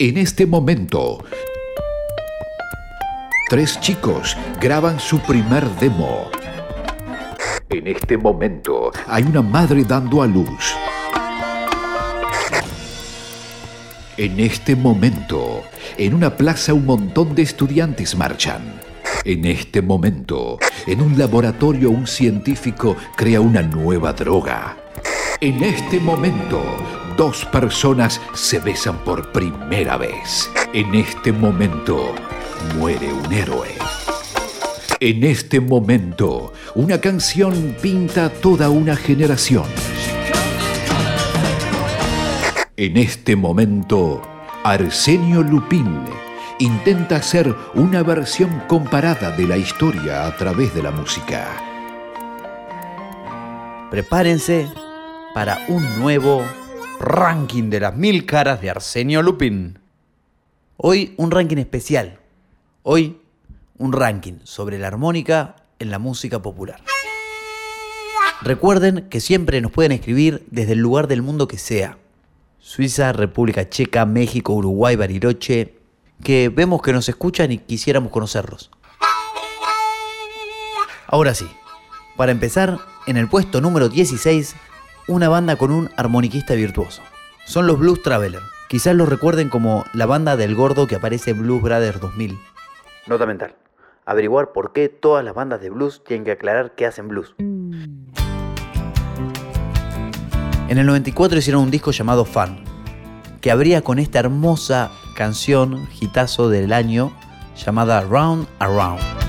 En este momento, tres chicos graban su primer demo. En este momento, hay una madre dando a luz. En este momento, en una plaza un montón de estudiantes marchan. En este momento, en un laboratorio un científico crea una nueva droga. En este momento, dos personas se besan por primera vez. En este momento, muere un héroe. En este momento, una canción pinta toda una generación. En este momento, Arsenio Lupin intenta hacer una versión comparada de la historia a través de la música. Prepárense para un nuevo ranking de las mil caras de Arsenio Lupin. Hoy un ranking especial. Hoy un ranking sobre la armónica en la música popular. Recuerden que siempre nos pueden escribir desde el lugar del mundo que sea. Suiza, República Checa, México, Uruguay, Bariloche, que vemos que nos escuchan y quisiéramos conocerlos. Ahora sí, para empezar, en el puesto número 16, una banda con un armoniquista virtuoso. Son los Blues Traveler. Quizás los recuerden como la banda del gordo que aparece en Blues Brothers 2000. Nota mental. Averiguar por qué todas las bandas de blues tienen que aclarar que hacen blues. En el 94 hicieron un disco llamado Fun, que abría con esta hermosa canción, hitazo del año, llamada Round Around.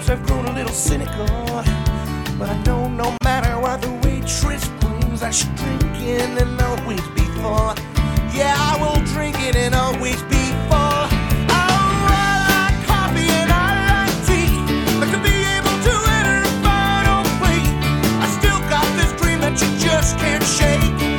Perhaps I've grown a little cynical, but I know no matter what the waitress brings, I should drink it and always be thought. Yeah, I will drink it and always be thought. Just can't shake.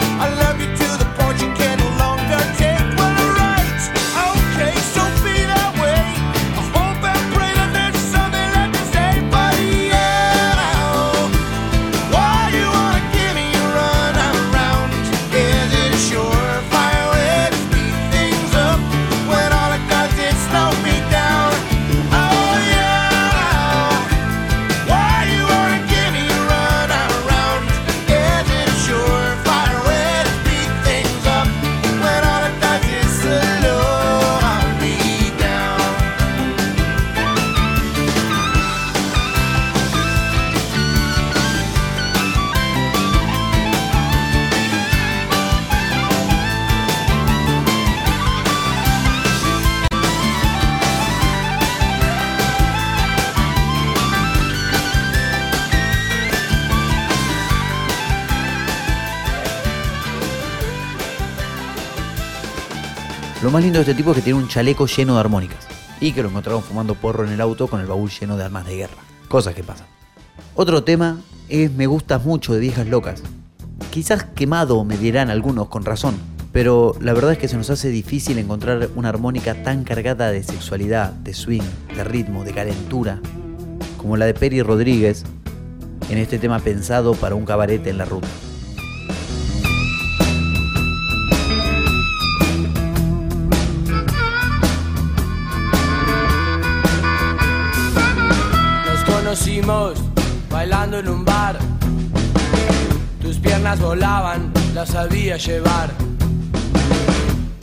Lo más lindo de este tipo es que tiene un chaleco lleno de armónicas y que lo encontraron fumando porro en el auto con el baúl lleno de armas de guerra. Cosas que pasan. Otro tema es Me gustas mucho de Viejas Locas. Quizás quemado me dirán algunos con razón, pero la verdad es que se nos hace difícil encontrar una armónica tan cargada de sexualidad, de swing, de ritmo, de calentura, como la de Peri Rodríguez en este tema pensado para un cabaret en la ruta. Bailando en un bar. Tus piernas volaban, las sabía llevar.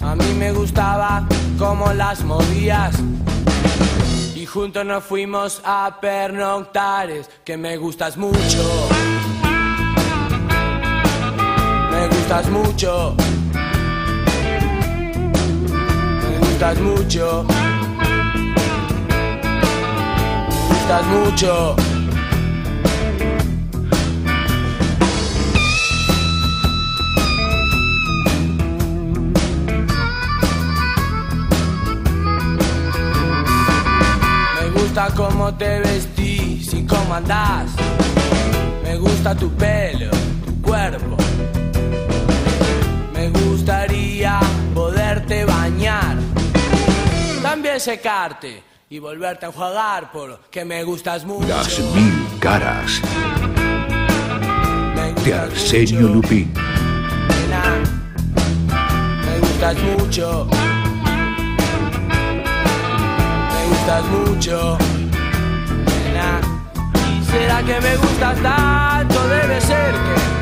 A mí me gustaba cómo las movías. Y juntos nos fuimos a pernoctares, que me gustas mucho. Me gustas mucho. Me gustas mucho. Gustas mucho. Me gusta cómo te vestís y cómo andás. Me gusta tu pelo, tu cuerpo. Me gustaría poderte bañar. También secarte y volverte a enjuagar porque me gustas mucho. Las mil caras de Arsenio mucho, Lupín. nena. Me gustas mucho. Me gustas mucho. nena. ¿Y será que me gustas tanto? Debe ser que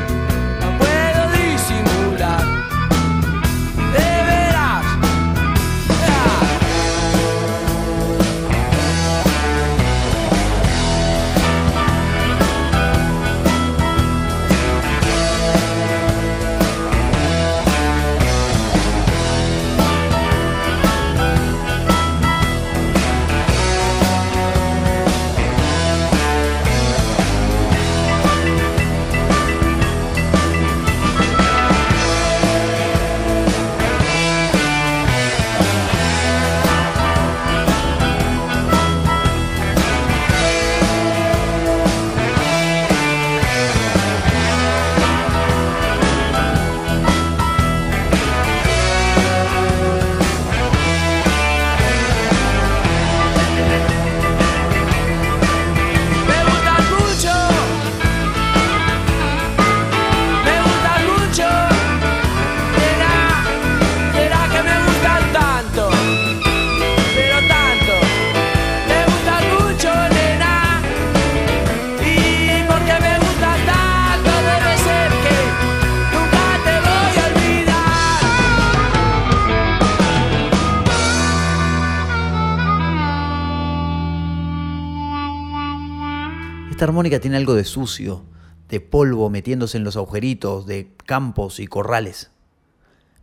Esta armónica tiene algo de sucio, de polvo metiéndose en los agujeritos, de campos y corrales.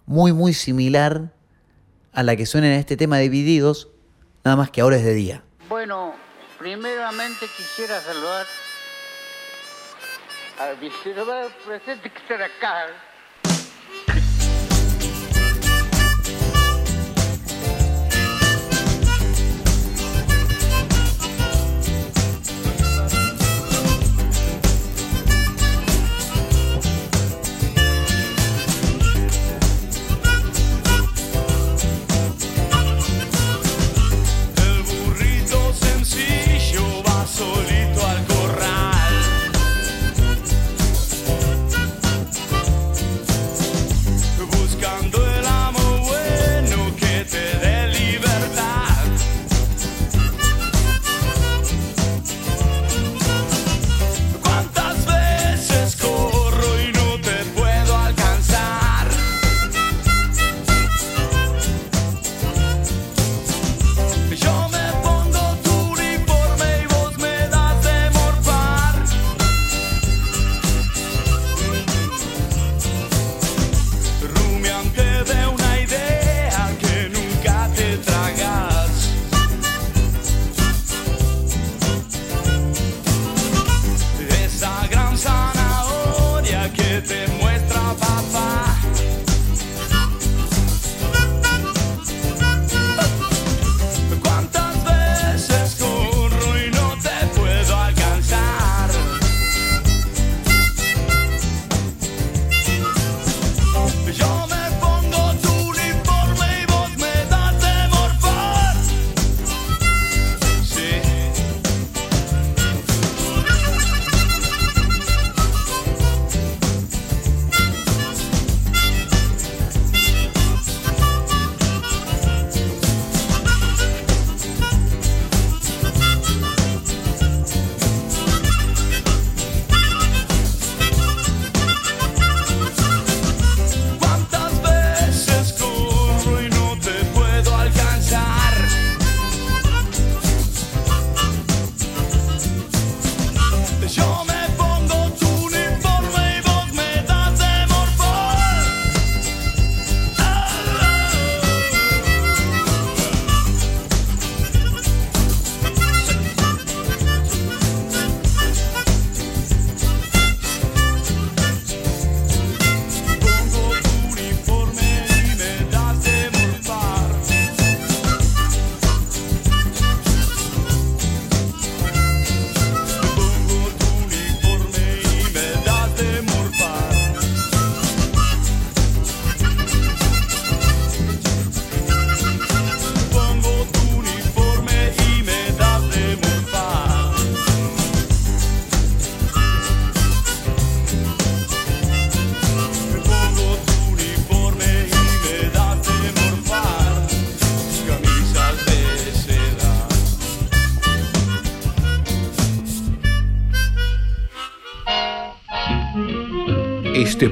Muy, muy similar a la que suena en este tema Divididos, nada más que ahora es de día. Bueno, primeramente quisiera saludar al viceroy presente que está acá.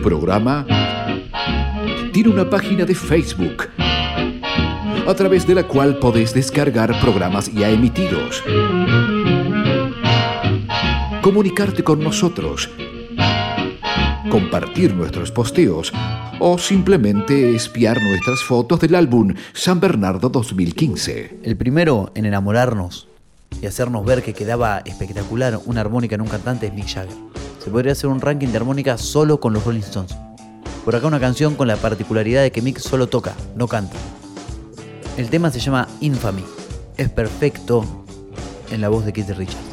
Programa tiene una página de Facebook a través de la cual podés descargar programas ya emitidos, comunicarte con nosotros, compartir nuestros posteos o simplemente espiar nuestras fotos del álbum San Bernardo 2015. El primero en enamorarnos y hacernos ver que quedaba espectacular una armónica en un cantante es Mick Jagger. Se podría hacer un ranking de armónica solo con los Rolling Stones. Por acá una canción con la particularidad de que Mick solo toca, no canta. El tema se llama Infamy. Es perfecto en la voz de Keith Richards.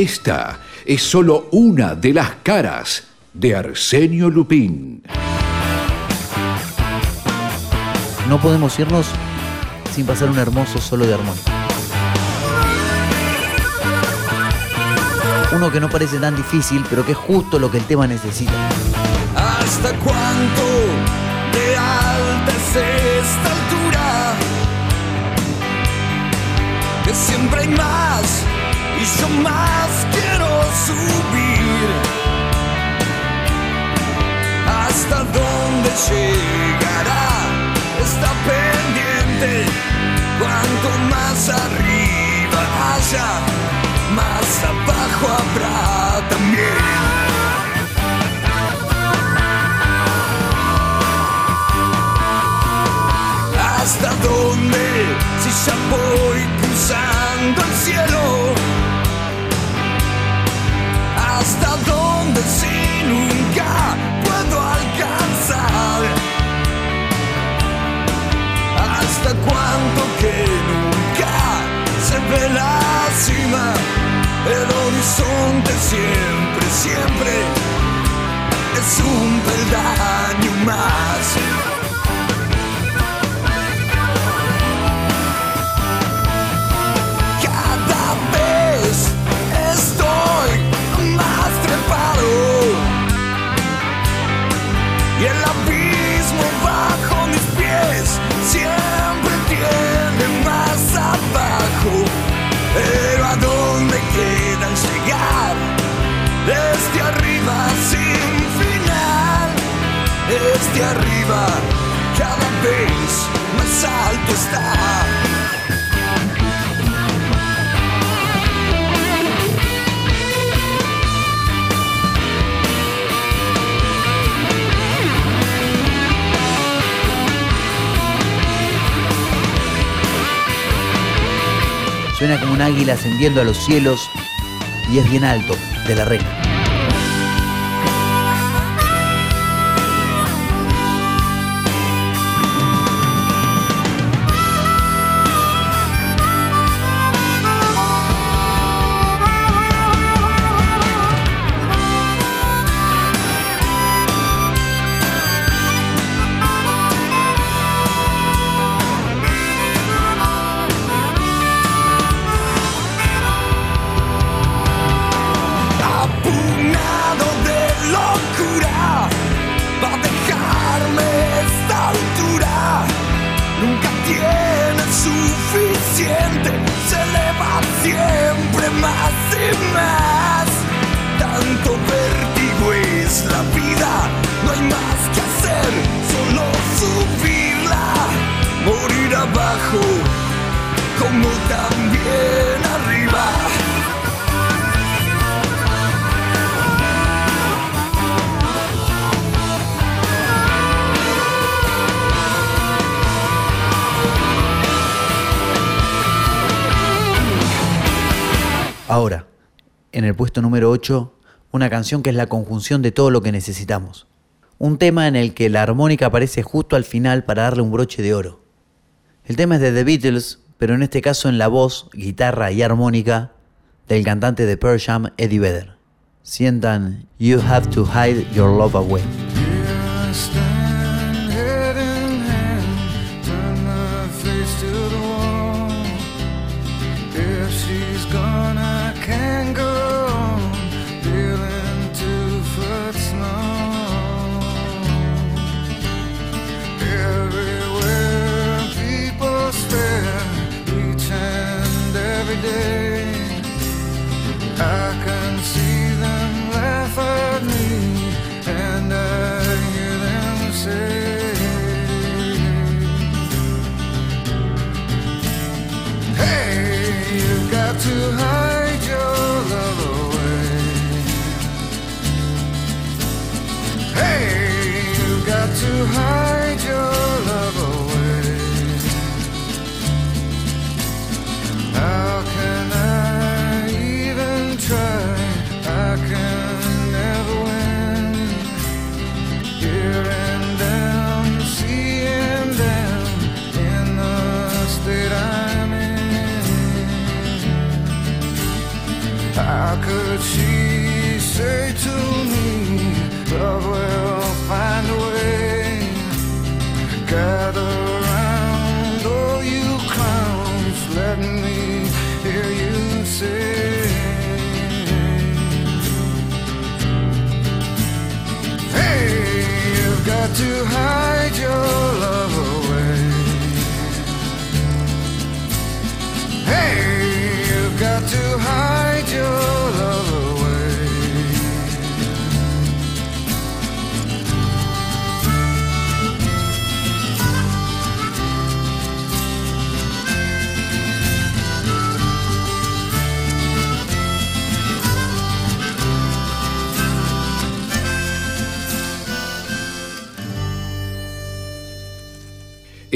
Esta es solo una de las caras de Arsenio Lupín. No podemos irnos sin pasar un hermoso solo de armónica. Uno que no parece tan difícil, pero que es justo lo que el tema necesita. ¿Hasta cuánto de alta es esta altura? Que siempre hay más y yo más quiero subir. ¿Hasta dónde llegará esta pendiente? Cuanto más arriba haya, más abajo habrá también. ¿Hasta dónde? Si ya voy cruzando el cielo, hasta donde si nunca puedo alcanzar. Hasta cuánto que nunca se ve la cima. El horizonte siempre, siempre es un peldaño más. Siempre tiene más abajo. Pero a dónde quedan llegar desde arriba sin final, desde arriba cada vez más alto está. Suena como un águila ascendiendo a los cielos y es bien alto, de la reina. Puesto número 8, una canción que es la conjunción de todo lo que necesitamos. Un tema en el que la armónica aparece justo al final para darle un broche de oro. El tema es de The Beatles, pero en este caso en la voz, guitarra y armónica del cantante de Pearl Eddie Vedder. Sientan You Have to Hide Your Love Away.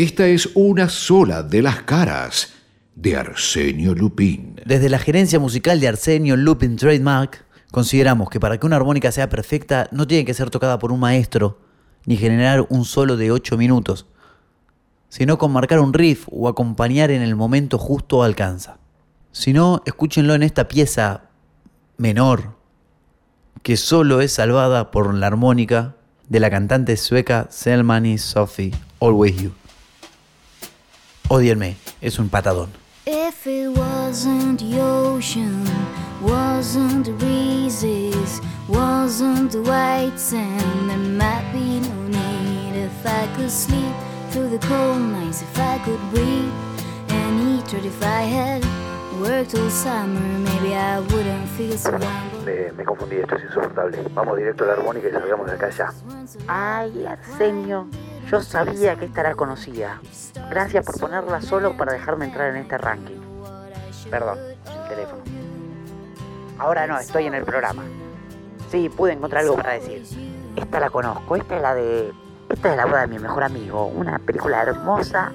Esta es una sola de las caras de Arsenio Lupin. Desde la gerencia musical de Arsenio Lupin Trademark, consideramos que para que una armónica sea perfecta no tiene que ser tocada por un maestro, ni generar un solo de 8 minutos, sino con marcar un riff o acompañar en el momento justo alcanza. Si no, escúchenlo en esta pieza menor, que solo es salvada por la armónica de la cantante sueca Selmani Sophie Always You. Odienme, es un patadón. If it wasn't the ocean, wasn't the breezes, wasn't the white sand, there might be no need. If I could sleep through the cold nights, if I could breathe and eat, or if I had worked all summer, maybe I wouldn't feel so me confundí, esto es insoportable. Vamos directo a la armónica y salgamos de acá ya. Ay, Arsenio, yo sabía que esta era conocida. Gracias por ponerla solo para dejarme entrar en este ranking. Perdón, el teléfono. Ahora no, estoy en el programa. Sí, pude encontrar algo para decir. Esta la conozco, esta es la de... Esta es la boda de mi mejor amigo. Una película hermosa,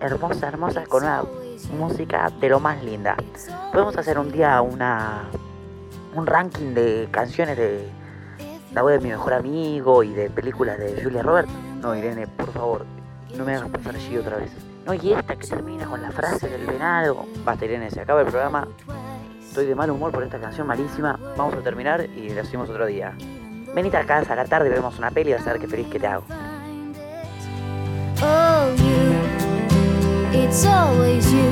hermosa, hermosa, con una música de lo más linda. Podemos hacer un día una... Un ranking de canciones de la boda de mi mejor amigo y de películas de Julia Roberts. No, Irene, por favor, no me hagas pasar allí otra vez. No, y esta que termina con la frase del venado. Basta, Irene, se acaba el programa. Estoy de mal humor por esta canción malísima. Vamos a terminar y lo hacemos otro día. Venite a casa a la tarde, vemos una peli y vas a ver qué feliz que te hago. Oh, you. It's always you.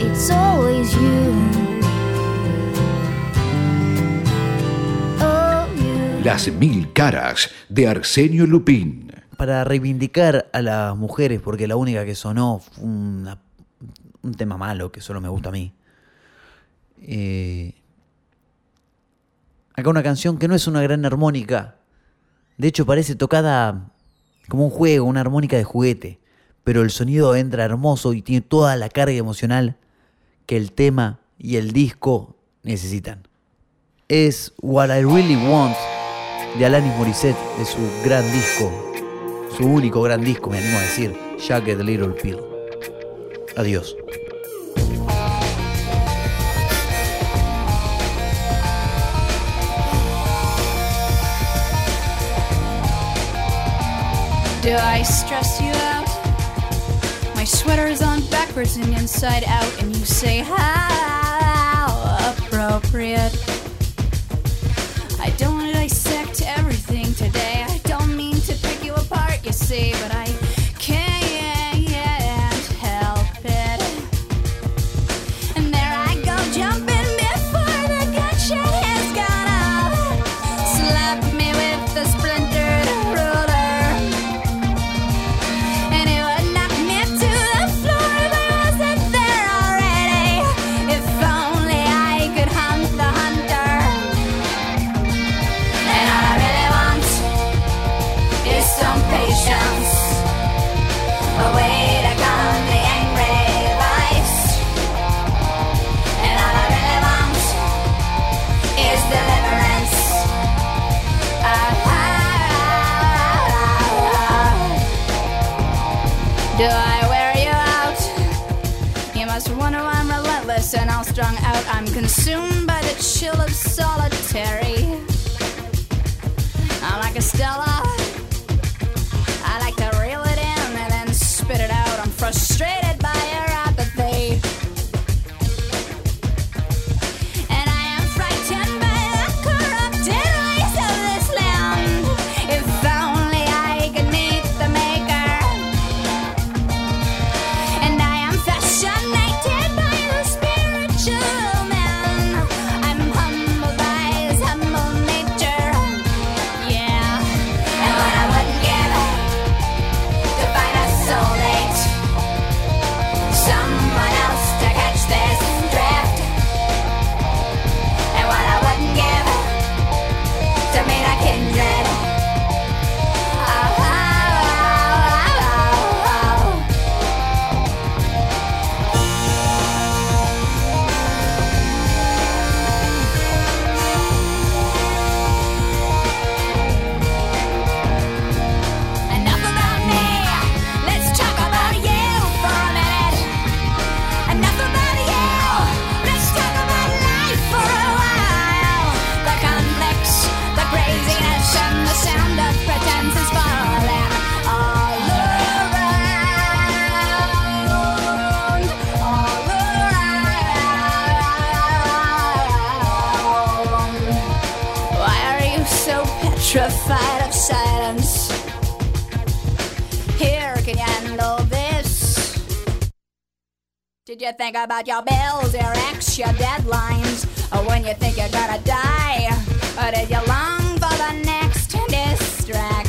It's always you. Las mil caras de Arsenio Lupín. Para reivindicar a las mujeres, porque la única que sonó fue un tema malo que solo me gusta a mí. Eh, acá una canción que no es una gran armónica. De hecho, parece tocada como un juego, una armónica de juguete. Pero el sonido entra hermoso y tiene toda la carga emocional que el tema y el disco necesitan. Es What I Really Want de Alanis Morissette, de su gran disco, su único gran disco, me animo a decir, Jagged Little Pill. Adiós. Do I stress you out? My sweater is on backwards and inside out, and you say, How appropriate. Apart, you see, but I Did you think about your bills, your ex, your deadlines? Or when you think you're gonna die? Or did you long for the next distraction?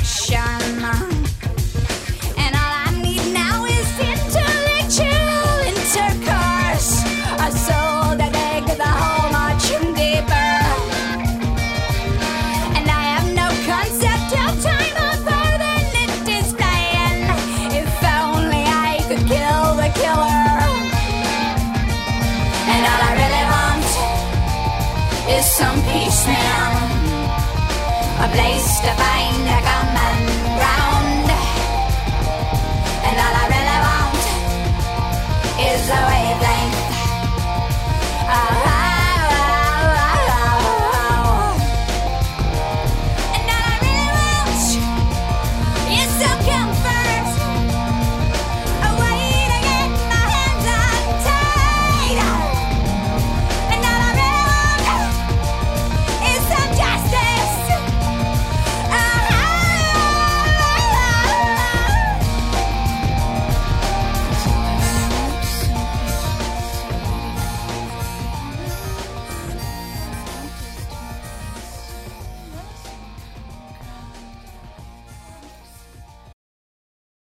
some peace now. a place to find a man.